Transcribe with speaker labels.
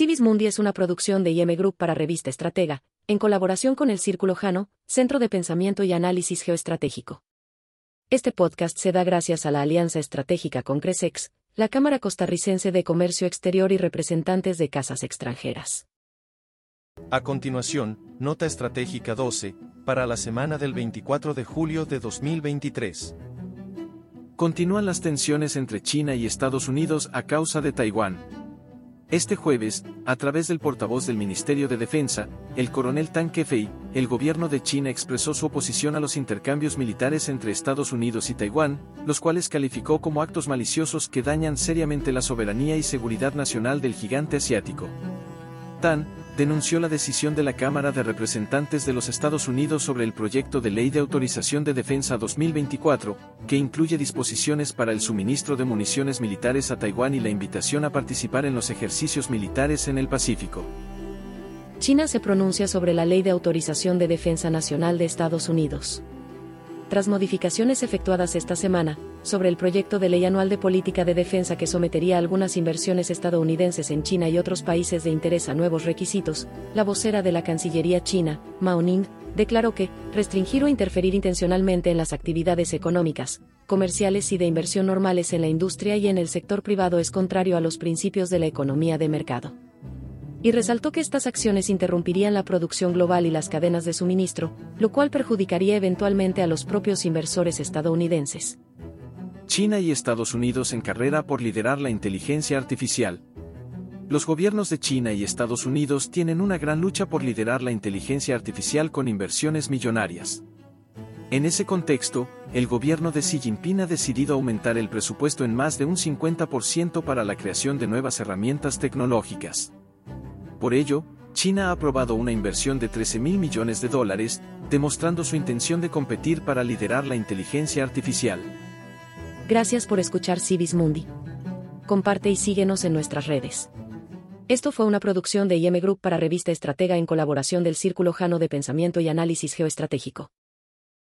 Speaker 1: Civis Mundi es una producción de IM Group para Revista Estratega, en colaboración con el Círculo Jano, Centro de Pensamiento y Análisis Geoestratégico. Este podcast se da gracias a la alianza estratégica con Cresex, la Cámara Costarricense de Comercio Exterior y representantes de casas extranjeras.
Speaker 2: A continuación, Nota Estratégica 12, para la semana del 24 de julio de 2023.
Speaker 3: Continúan las tensiones entre China y Estados Unidos a causa de Taiwán, este jueves, a través del portavoz del Ministerio de Defensa, el coronel Tang Kefei, el gobierno de China expresó su oposición a los intercambios militares entre Estados Unidos y Taiwán, los cuales calificó como actos maliciosos que dañan seriamente la soberanía y seguridad nacional del gigante asiático. Tan, denunció la decisión de la Cámara de Representantes de los Estados Unidos sobre el proyecto de Ley de Autorización de Defensa 2024, que incluye disposiciones para el suministro de municiones militares a Taiwán y la invitación a participar en los ejercicios militares en el Pacífico.
Speaker 1: China se pronuncia sobre la Ley de Autorización de Defensa Nacional de Estados Unidos. Tras modificaciones efectuadas esta semana, sobre el proyecto de ley anual de política de defensa que sometería algunas inversiones estadounidenses en China y otros países de interés a nuevos requisitos, la vocera de la Cancillería china, Mao Ning, declaró que restringir o interferir intencionalmente en las actividades económicas, comerciales y de inversión normales en la industria y en el sector privado es contrario a los principios de la economía de mercado y resaltó que estas acciones interrumpirían la producción global y las cadenas de suministro, lo cual perjudicaría eventualmente a los propios inversores estadounidenses.
Speaker 3: China y Estados Unidos en carrera por liderar la inteligencia artificial. Los gobiernos de China y Estados Unidos tienen una gran lucha por liderar la inteligencia artificial con inversiones millonarias. En ese contexto, el gobierno de Xi Jinping ha decidido aumentar el presupuesto en más de un 50% para la creación de nuevas herramientas tecnológicas. Por ello, China ha aprobado una inversión de 13 mil millones de dólares, demostrando su intención de competir para liderar la inteligencia artificial.
Speaker 1: Gracias por escuchar Civis Mundi. Comparte y síguenos en nuestras redes. Esto fue una producción de IM Group para Revista Estratega en colaboración del Círculo Jano de Pensamiento y Análisis Geoestratégico.